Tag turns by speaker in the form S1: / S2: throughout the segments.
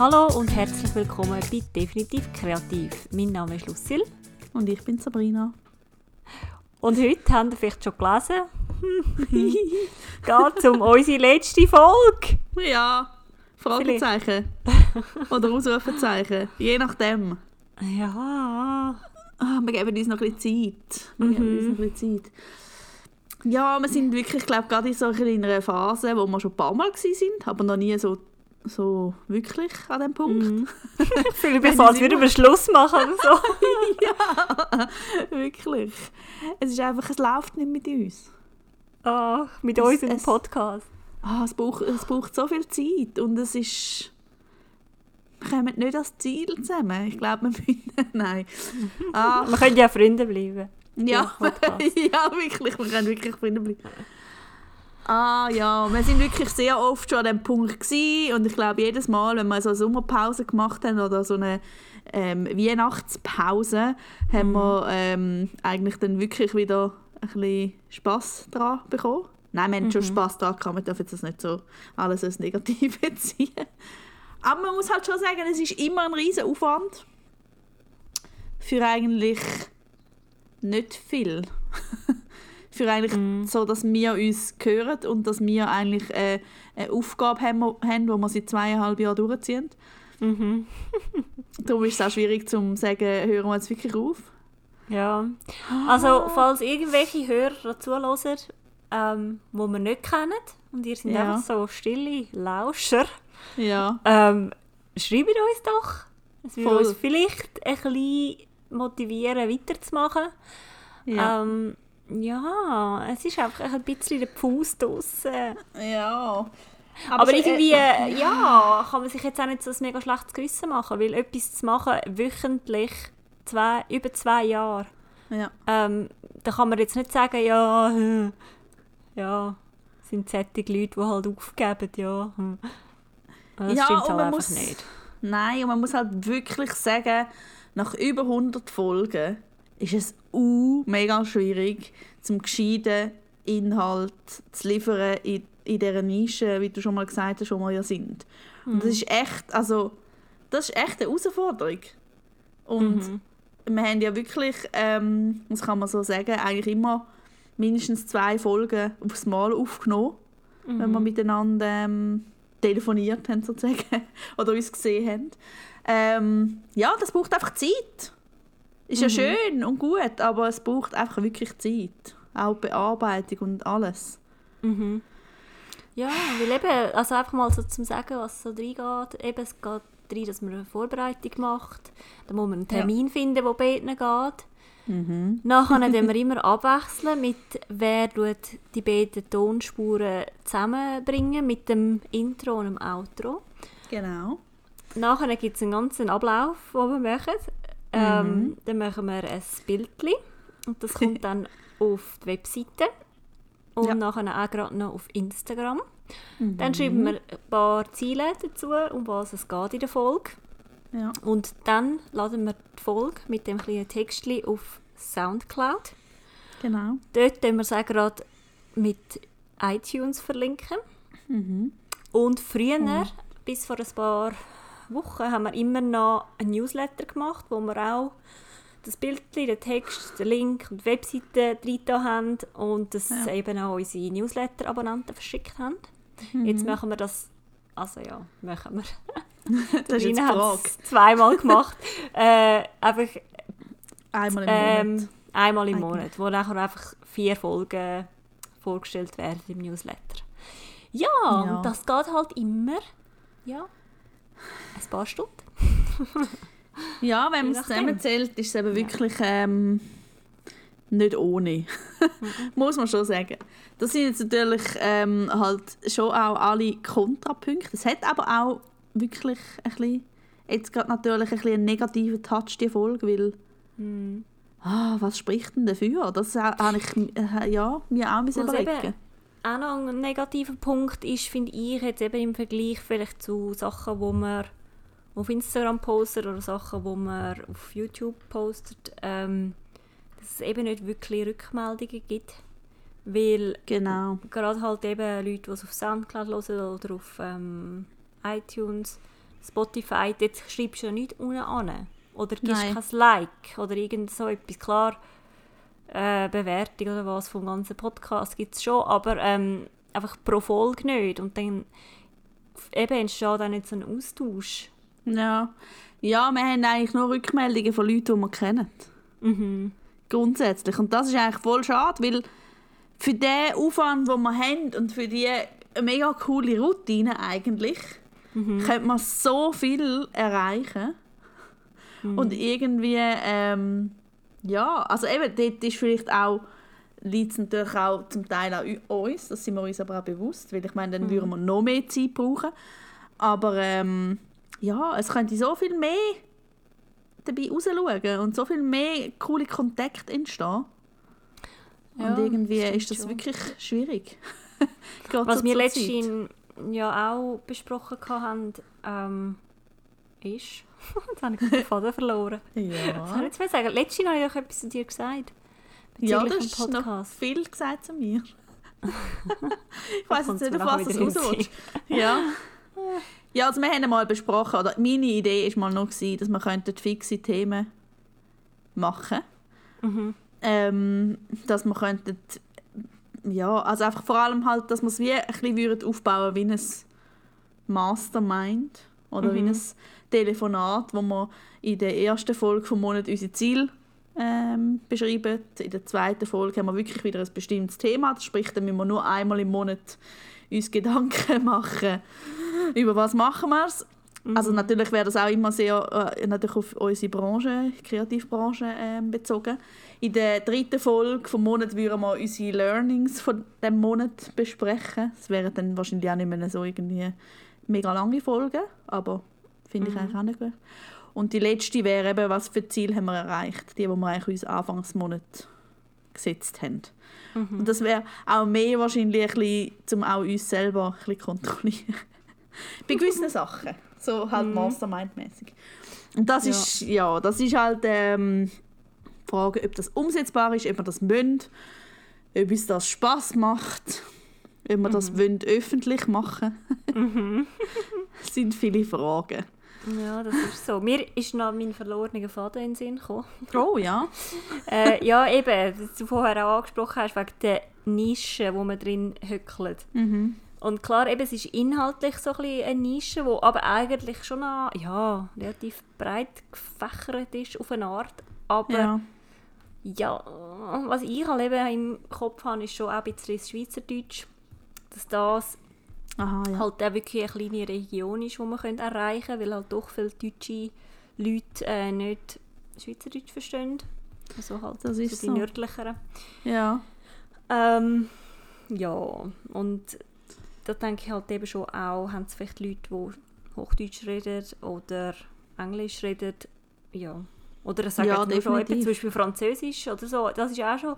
S1: Hallo und herzlich willkommen bei Definitiv Kreativ. Mein Name ist Lucille.
S2: Und ich bin Sabrina.
S1: Und heute haben wir vielleicht schon gelesen, geht es um unsere letzte Folge.
S2: Ja, Fragezeichen. Oder Ausrufezeichen. Je nachdem.
S1: Ja.
S2: Ah, wir geben uns noch ein bisschen Zeit. Wir geben uns noch ein bisschen Zeit. Ja, wir sind wirklich, glaube gerade in so einer Phase, wo wir schon ein paar Mal waren, aber noch nie so, so wirklich an dem Punkt.
S1: Mhm. Ich fühle mich fast, als würden wir Schluss machen oder so.
S2: ja, wirklich. Es ist einfach, es läuft nicht mit uns.
S1: Ah, mit
S2: Es-
S1: unserem
S2: es-
S1: Podcast.
S2: Ah, es, braucht, es braucht so viel Zeit und es ist... Wir kommen nicht ans Ziel zusammen. Ich glaube, wir müssen... Nein. Ah,
S1: Wir können ja Freunde bleiben.
S2: ja, ja, wirklich. Wir können wirklich Freunde bleiben. Ah ja, wir sind wirklich sehr oft schon an dem Punkt gewesen und ich glaube jedes Mal, wenn wir so eine Sommerpause gemacht haben oder so eine ähm, Weihnachtspause, haben wir ähm, eigentlich dann wirklich wieder ein bisschen Spass dran bekommen. Nein, wir haben schon Spass dran gehabt, wir dürfen jetzt das nicht so alles als negativ ziehen. Aber man muss halt schon sagen, es ist immer ein riesen Aufwand für eigentlich nicht viel. für eigentlich so, dass wir uns hören und dass wir eigentlich äh, eine Aufgabe haben, haben, die wir seit zweieinhalb Jahren durchziehen.
S1: Mhm.
S2: Darum ist es auch schwierig zu sagen, hören wir jetzt wirklich auf.
S1: Ja. Also, falls irgendwelche Hörer dazu hören, ähm, die wir nicht kennen, und ihr seid
S2: Ja.
S1: einfach so stille Lauscher,
S2: Ja.
S1: ähm, schreibt uns doch. Es würde uns vielleicht ein bisschen motivieren, weiterzumachen.
S2: Ja.
S1: Ähm, ja, es ist einfach ein bisschen der Fuß draussen.
S2: ja.
S1: Aber,
S2: so, äh,
S1: irgendwie, äh, ja, kann man sich jetzt auch nicht so ein mega schlechtes Gewissen machen, weil etwas zu machen, wöchentlich, zwei, über zwei Jahre,
S2: Ja.
S1: ähm, da kann man jetzt nicht sagen, ja, hm, ja, sind solche Leute, die halt aufgeben, ja. hm. Das
S2: Ja,
S1: stimmt halt
S2: man
S1: einfach
S2: muss-
S1: nicht.
S2: Nein, und man muss halt wirklich sagen, nach über 100 Folgen ist es uh, mega schwierig, zum gescheiten Inhalt zu liefern in, in dieser Nische, wie du schon mal gesagt hast, wo wir ja sind. Und das ist echt, also, das ist echt eine Herausforderung. Und
S1: Mhm.
S2: wir haben ja wirklich, ähm, das kann man so sagen, eigentlich immer mindestens zwei Folgen aufs Mal aufgenommen, wenn wir miteinander ähm, telefoniert haben sozusagen oder uns gesehen haben. Ähm, ja, das braucht einfach Zeit. Ist ja schön und gut, aber es braucht einfach wirklich Zeit. Auch Bearbeitung und alles.
S1: Mhm. Ja, weil eben, also einfach mal so zum Sagen, was so reingeht. Eben, es geht rein, dass man eine Vorbereitung macht. Dann muss man einen Termin finden, der beiden geht. Nachher tun wir immer abwechseln mit, wer tut die beiden Tonspuren zusammenbringen mit dem Intro und dem Outro.
S2: Genau.
S1: Nachher gibt es einen ganzen Ablauf, den wir machen. Ähm, Dann machen wir ein Bildchen und das kommt dann auf die Webseite und
S2: Ja.
S1: nachher auch gerade noch auf Instagram. Dann schreiben wir ein paar Ziele dazu, um was es geht in der Folge.
S2: Ja.
S1: Und dann laden wir die Folge mit dem kleinen Textchen auf Soundcloud.
S2: Genau.
S1: Dort können wir es auch gerade mit iTunes verlinken. Und früher, bis vor ein paar Wochen, haben wir immer noch ein Newsletter gemacht, wo wir auch das Bild, den Text, den Link und die Webseite drin haben und das
S2: Ja.
S1: eben auch unsere Newsletter-Abonnenten verschickt haben. Jetzt machen wir das, also ja, machen wir.
S2: Das ist jetzt Frage.
S1: zweimal gemacht. äh, einfach
S2: Einmal im Monat.
S1: ähm, einmal im
S2: Eigentlich.
S1: Monat, wo nachher einfach vier Folgen vorgestellt werden im Newsletter. Ja,
S2: Ja.
S1: und das geht halt immer, ja, ein paar Stunden.
S2: Ja, wenn man es zusammenzählt, ist es eben wirklich ähm, nicht ohne. Muss man schon sagen. Das sind jetzt natürlich ähm, halt schon auch alle Kontrapunkte. Es hat aber auch wirklich ein bisschen, jetzt gerade natürlich ein bisschen einen negativen Touch, die Folge, weil
S1: Hm.
S2: ah, was spricht denn dafür? Das ha- habe ich äh, ja, mir auch müssen
S1: Was
S2: überlegen.
S1: Auch noch ein negativer Punkt ist, finde ich, jetzt eben im Vergleich vielleicht zu Sachen, wo man auf Instagram postet oder Sachen, wo man auf YouTube postet, ähm, dass es eben nicht wirklich Rückmeldungen gibt. Weil
S2: Genau.
S1: gerade halt eben Leute, die es auf Soundcloud hören oder auf ähm, iTunes, Spotify, dort schreibst du ja nichts unten an. Oder gibst
S2: Nein.
S1: kein Like oder irgend so etwas. Klar, äh, Bewertung oder was vom ganzen Podcast gibt es schon, aber ähm, einfach pro Folge nicht. Und dann eben entsteht dann nicht so ein Austausch.
S2: Ja. ja, wir haben eigentlich nur Rückmeldungen von Leuten, die wir kennen.
S1: Mhm.
S2: Grundsätzlich. Und das ist eigentlich voll schade, weil für den Aufwand, den wir haben und für die mega coole Routine eigentlich, könnte man so viel erreichen. Und irgendwie, ähm, ja, also eben, dort ist vielleicht auch, liegt es natürlich auch zum Teil an uns, das sind wir uns aber auch bewusst, weil ich meine, dann würden wir noch mehr Zeit brauchen. Aber ähm, ja, es könnte so viel mehr dabei rausschauen und so viel mehr coole Kontakte entstehen.
S1: Ja,
S2: und irgendwie ist das
S1: schon.
S2: wirklich schwierig.
S1: Was
S2: so
S1: wir letztens ja auch besprochen haben, ähm, ist... Jetzt habe ich den Faden verloren.
S2: Zeit.
S1: Was soll ich
S2: Ja,
S1: jetzt mal sagen? Letztens habe ich etwas zu dir gesagt.
S2: ja das ist noch
S1: Podcast.
S2: viel gesagt zu mir. ich weiß jetzt nicht, auf was das
S1: wieder in den
S2: raus willst. Ja. ja, also wir haben mal besprochen, oder meine Idee war mal noch, gewesen, dass wir fixe Themen machen
S1: Mhm.
S2: ähm, dass wir könnten, ja, also einfach vor allem halt, dass wir es wie ein bisschen würden aufbauen wie ein Mastermind oder wie
S1: Mhm.
S2: ein Telefonat, wo wir in der ersten Folge vom Monat unsere Ziele ähm, beschreiben. In der zweiten Folge haben wir wirklich wieder ein bestimmtes Thema. Das sprich, dann müssen wir nur einmal im Monat uns Gedanken machen, über was machen wir es. Also natürlich wäre das auch immer sehr äh, natürlich auf unsere Branche, Kreativbranche ähm, bezogen. In der dritten Folge vom Monat würden wir unsere Learnings von dem Monat besprechen. Das wären dann wahrscheinlich auch nicht mehr so irgendwie mega lange Folgen, aber finde ich eigentlich auch nicht gut. Und die letzte wäre eben, was für Ziele haben wir erreicht, die, die wir eigentlich uns Anfangsmonat gesetzt haben. Und das wäre auch mehr wahrscheinlich ein bisschen, um auch uns selber ein bisschen kontrollieren. Bei gewissen Sachen. So halt Mastermind-mäßig. Und das
S1: Ja.
S2: ist, ja, das ist halt ähm, die Frage, ob das umsetzbar ist, ob wir das wollen, ob uns das Spaß macht, ob wir das wollen, öffentlich machen. das sind viele Fragen.
S1: Ja, das ist so. Mir ist noch mein verlorener Faden in den Sinn gekommen.
S2: Oh ja.
S1: äh, ja, eben, was du vorher auch angesprochen hast, wegen der Nische, wo man drin hückelt.
S2: Mhm.
S1: Und klar, eben, es ist inhaltlich so ein bisschen eine Nische, die aber eigentlich schon noch, ja, relativ breit gefächert ist auf eine Art. Aber ja,
S2: Ja.
S1: was ich halt eben im Kopf habe, ist schon auch ein bisschen das Schweizerdeutsch. Dass das
S2: Aha, ja.
S1: halt auch wirklich eine kleine Region ist, die man könnte erreichen könnte, weil halt doch viele deutsche Leute äh, nicht Schweizerdeutsch verstehen. Also halt
S2: Das ist
S1: so die
S2: so.
S1: nördlicheren.
S2: ja.
S1: Ähm, ja, und da denke ich halt eben schon auch, haben es vielleicht Leute, die Hochdeutsch reden oder Englisch reden, ja. Oder sagen
S2: Ja,
S1: nur schon eben zum Beispiel Französisch oder so. Das ist auch schon,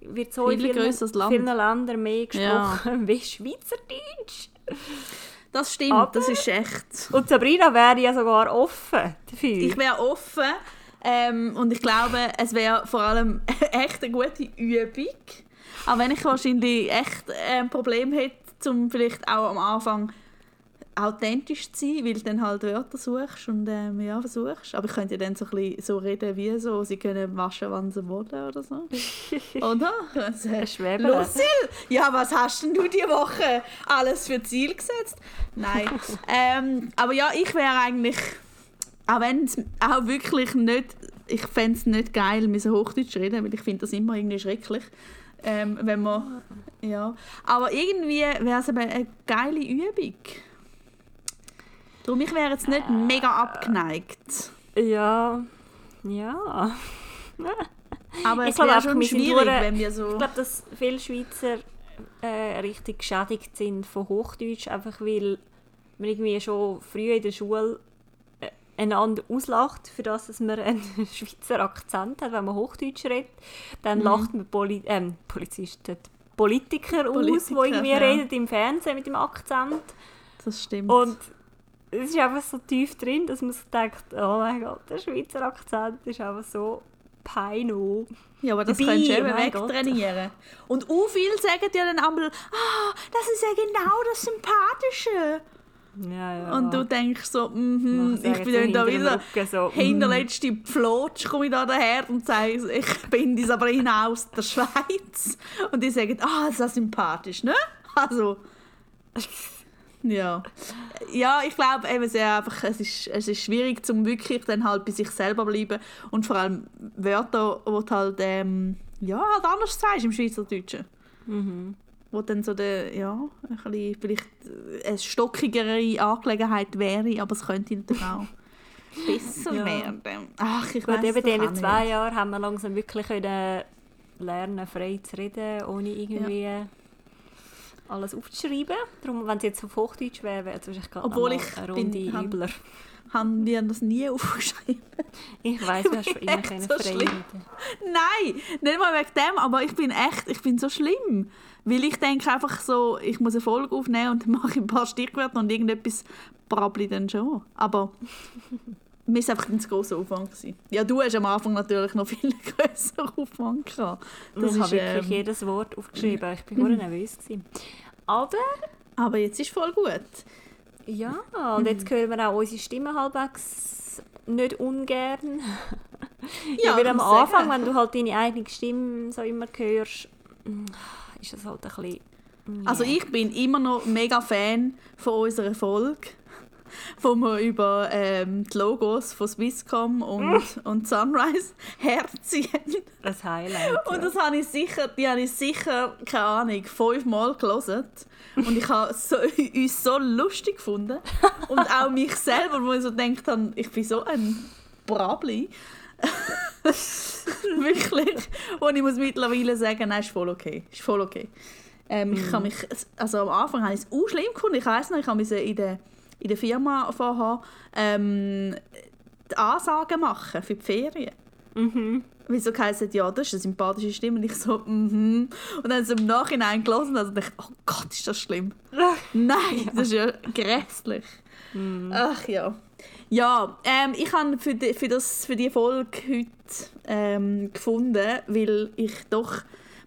S1: wird so in
S2: Viel
S1: vielen,
S2: grösseres Land.
S1: vielen Ländern mehr
S2: Ja.
S1: gesprochen wie Schweizerdeutsch.
S2: Das stimmt,
S1: Aber-
S2: das ist echt.
S1: Und Sabrina wäre ja sogar offen dafür.
S2: Ich wäre offen ähm, und ich glaube, es wäre vor allem echt eine gute Übung. Auch wenn ich wahrscheinlich echt ein Problem hätte, um vielleicht auch am Anfang authentisch zu sein, weil du dann halt Wörter suchst und ähm, ja, versuchst. Aber ich könnte ja dann so, ein bisschen so reden wie so, sie können waschen, wann sie wollen oder so. oder? Also,
S1: Schwäbele.
S2: Lucille, ja, was hast denn du die Woche alles für Ziel gesetzt? Nein. ähm, aber ja, ich wäre eigentlich, auch wenn es auch wirklich nicht, ich fände es nicht geil, mit so Hochdeutsch zu reden, weil ich finde das immer irgendwie schrecklich. Ähm, wenn man, ja. Aber irgendwie wäre es eine geile Übung. Darum, ich wäre jetzt nicht mega abgeneigt.
S1: Ja, ja.
S2: Aber
S1: Ich
S2: es
S1: glaube
S2: wäre schon schwierig,
S1: durch-
S2: wenn wir so...
S1: Ich glaube, dass viele Schweizer äh, richtig geschädigt sind von Hochdeutsch, einfach weil man irgendwie schon früh in der Schule äh, einander auslacht, für das, dass man einen Schweizer Akzent hat, wenn man Hochdeutsch redet. Dann
S2: Mhm.
S1: lacht man Poli ähm, Polizisten, Politiker, aus,
S2: Politiker,
S1: die irgendwie
S2: ja.
S1: reden im Fernsehen mit dem Akzent.
S2: das stimmt.
S1: Und es ist einfach so tief drin, dass man sich denkt, oh mein Gott, der Schweizer Akzent ist einfach so peino.
S2: Ja, aber das
S1: Dabei,
S2: könntest du eben
S1: Gott.
S2: wegtrainieren. Und auch viele sagen ja dann einmal, ah, das ist ja genau das Sympathische.
S1: Ja, ja.
S2: Und du denkst so, mhm,
S1: Nachher
S2: ich bin dann da wieder
S1: Rücken so, mhm.
S2: hinterletzte Pflotsch komme ich da daher und sage, ich bin die Sabrina aus der Schweiz. Und die sagen, ah, das ist sympathisch, ne? Also, ja. Ja, ich glaube eben sehr einfach, es ist, es ist schwierig, zum wirklich dann halt bei sich selber bleiben und vor allem Wörter, die du halt, ähm, ja, halt anders sagst im Schweizerdeutschen.
S1: Mhm.
S2: Wo dann so der, ja, ein bisschen, vielleicht eine stockigere Angelegenheit wäre, aber es könnte natürlich auch besser
S1: Ja.
S2: werden. Ach, ich
S1: Gut, eben in zwei. Jahren haben wir langsam wirklich können lernen, frei zu reden, ohne irgendwie alles aufzuschreiben. Darum, wenn es jetzt auf Hochdeutsch wäre, wäre es wahrscheinlich gerade
S2: Obwohl ich
S1: eine
S2: bin-
S1: Runde
S2: hab-
S1: übler.
S2: Haben wir das nie aufgeschrieben?
S1: Ich weiss, du hast schon immer können
S2: so. Nein, nicht mal wegen dem, aber ich bin echt, ich bin so schlimm. Weil ich denke einfach so, ich muss eine Folge aufnehmen und mache ein paar Stickwörter und irgendetwas brabbel ich dann schon. Aber mir ist einfach ein zu grosser Aufwand gewesen. Ja, du hast am Anfang natürlich noch viel grösseren Aufwand gehabt. Das
S1: ich
S2: ist,
S1: habe wirklich
S2: ähm,
S1: jedes Wort aufgeschrieben. Ich bin nur nervös. Gewesen. Aber
S2: aber jetzt ist voll gut.
S1: ja, und jetzt hören wir auch unsere Stimme halbwegs nicht ungern. Ja,
S2: ich
S1: am Anfang,
S2: sagen-
S1: wenn du halt deine eigene Stimme so immer hörst, mm, ist das halt ein bisschen... mm,
S2: Also ich bin immer noch mega Fan von unserer Folge, wo wir über ähm, die Logos von Swisscom und, und Sunrise herziehen.
S1: ein Highlight.
S2: Und das habe ich sicher, die habe ich sicher, keine Ahnung, fünfmal gelesen. Und ich habe so, uns so lustig gefunden. Und auch mich selber, wo ich so gedacht habe, ich bin so ein Brabli. Wirklich. Und ich muss mittlerweile sagen, nein, ist voll okay. Ist voll okay. Ähm, Ich kann mich, also am Anfang habe ich es auch schlimm gefunden. Ich weiss noch, ich habe mich in der, in der Firma vorher ähm, die Ansagen machen für die Ferien.
S1: Mhm.
S2: Wieso heisst ja, das ist eine sympathische Stimme. Und ich so, mhm. Und dann so im Nachhinein gelesen und dachte, oh Gott, ist das schlimm. Nein, das ist ja grässlich. Ach ja. Ja, ähm, ich habe für die, für, das, für die Folge heute ähm, gefunden, weil ich doch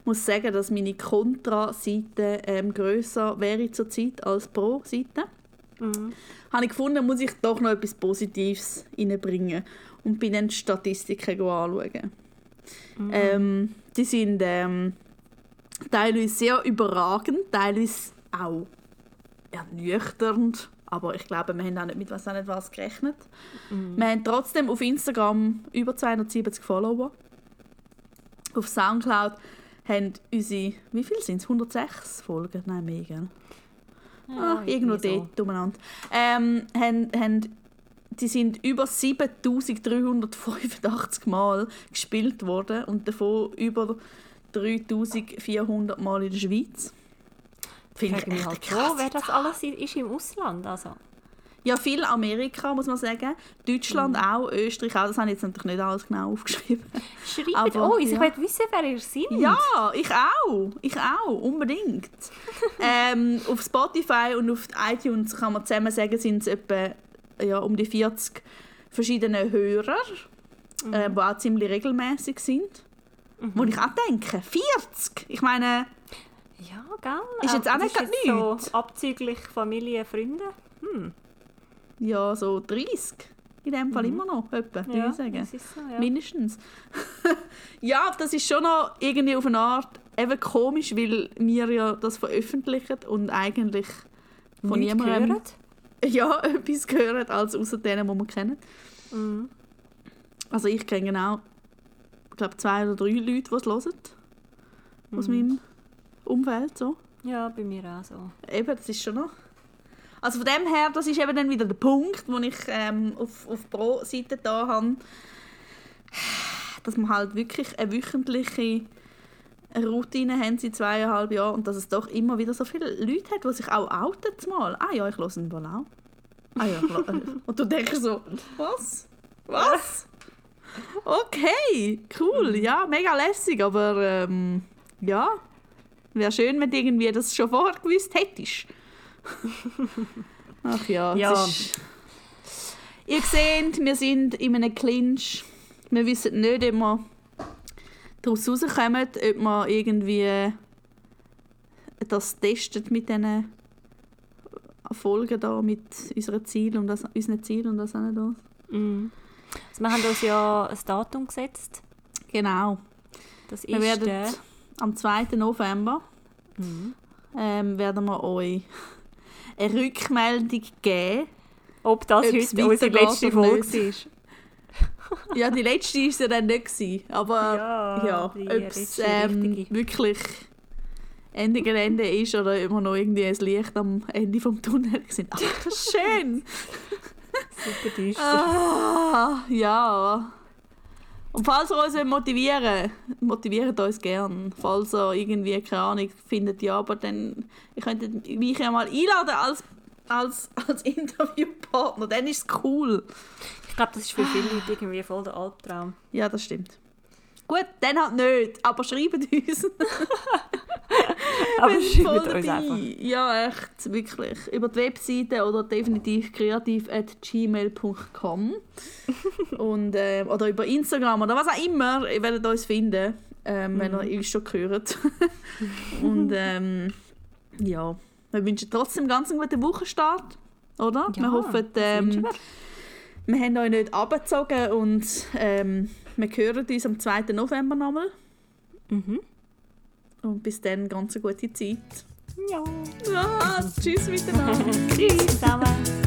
S2: muss sagen, dass meine Kontra-Seite ähm, grösser wäre zurzeit als Pro-Seite.
S1: Mhm.
S2: Habe ich gefunden, muss ich doch noch etwas Positives reinbringen und bin dann die Statistiken anschauen. Ähm, die sind ähm, teilweise sehr überragend, teilweise auch ernüchternd. Aber ich glaube, wir haben auch nicht mit was, auch nicht was gerechnet. Wir haben trotzdem auf Instagram über 270 Follower. Auf Soundcloud haben unsere, wie viel sind es? 106 Folgen? Nein, mehr, gell? Ah, irgendwo
S1: irgendwie so.
S2: dort umeinander. Ähm, haben, haben, die sind über 7385 Mal gespielt worden und davon über 3400 Mal in der Schweiz.
S1: Ich
S2: Finde
S1: frage mich
S2: echt
S1: halt
S2: krass.
S1: schon, wer das alles ist im Ausland. Also.
S2: Ja, viel Amerika, muss man sagen. Deutschland
S1: Mhm.
S2: auch, Österreich auch. Das habe ich jetzt natürlich nicht alles genau aufgeschrieben.
S1: Schreibt
S2: Aber,
S1: uns, ich
S2: ja.
S1: will wissen, wer ihr seid.
S2: Ja, ich auch. Ich auch, unbedingt. ähm, auf Spotify und auf iTunes kann man zusammen sagen, sind es etwa ja, um die 40 verschiedene Hörer, äh, die auch ziemlich regelmäßig sind. Wo ich auch denke, 40? Ich meine,
S1: Ja, gell?
S2: Ist jetzt
S1: Äh,
S2: auch
S1: das
S2: nicht
S1: jetzt so
S2: nichts.
S1: abzüglich Familie, Freunde. Hm.
S2: Ja, so 30. In dem Fall immer noch, etwa,
S1: Ja,
S2: ich sagen.
S1: das ist so, ja.
S2: Mindestens. ja, das ist schon noch irgendwie auf eine Art eben komisch, weil wir ja das veröffentlichen und eigentlich von
S1: Nichts
S2: niemandem
S1: gehört.
S2: ja, etwas hören, als außer denen, die wir kennen.
S1: Mhm.
S2: Also ich kenne genau, ich glaube zwei oder drei Leute, die es hören. Aus meinem Umfeld. So.
S1: Ja, bei mir auch so.
S2: Eben, das ist schon noch... Also von dem her, das ist eben dann wieder der Punkt, wo ich ähm, auf, auf Pro-Seite da habe, dass wir halt wirklich eine wöchentliche Routine haben seit zweieinhalb Jahren und dass es doch immer wieder so viele Leute hat, die sich auch outen mal. Ah ja, ich höre einen auch. Ah ja, und du denkst so, was? Was? Okay, cool, ja, mega lässig, aber ähm, ja, wäre schön, wenn du irgendwie das schon vorher gewusst hättest. Ach ja,
S1: Ja.
S2: Ist... Ihr seht, wir sind in einem Clinch. Wir wissen nicht, ob wir daraus rauskommen, ob wir irgendwie das testet mit diesen Folgen da mit unseren Zielen und das, unseren Zielen und das auch nicht.
S1: Mhm. Also wir haben uns ja ein Datum gesetzt.
S2: Genau.
S1: Das
S2: Wir
S1: ist
S2: werden
S1: der...
S2: am 2. November
S1: Mhm.
S2: ähm, werden wir euch eine Rückmeldung geben.
S1: Ob das
S2: Ob es
S1: heute unsere letzte Folge ist.
S2: Ja, die letzte war ja dann nicht. Gewesen, aber
S1: Ja,
S2: ja, ob es ähm, wirklich Ende Gelände ist oder immer noch irgendwie ein Licht am Ende vom Tunnel sind. Ach, das ist schön!
S1: Super düster.
S2: ah, ja. Und falls ihr uns motivieren motiviert uns gern. Falls ihr irgendwie, keine Ahnung, findet, ja, aber dann, ihr könntet mich ja mal einladen als, als, als Interviewpartner, dann ist es cool.
S1: Ich glaube, das ist für viele Leute irgendwie voll der Albtraum.
S2: Ja, das stimmt. Gut, dann halt nicht, aber schreibt uns.
S1: Aber
S2: Wir
S1: schreibt uns
S2: dabei.
S1: einfach.
S2: Ja, echt, wirklich. Über die Webseite oder definitiv kreativ at gmail.com und äh, Oder über Instagram oder was auch immer. Ihr werdet uns finden, ähm, wenn
S1: Mhm.
S2: ihr uns schon gehört. und ähm, ja, wir wünschen trotzdem ganz einen guten Wochenstart, oder? wir
S1: Ja,
S2: hoffen,
S1: das wünschen
S2: ähm, wir. haben euch nicht abgezogen und ähm, wir hören uns am 2. November nochmal.
S1: Mhm.
S2: Und bis dann ganz eine gute Zeit.
S1: Ja.
S2: Ah, tschüss miteinander.
S1: Tschüss zusammen.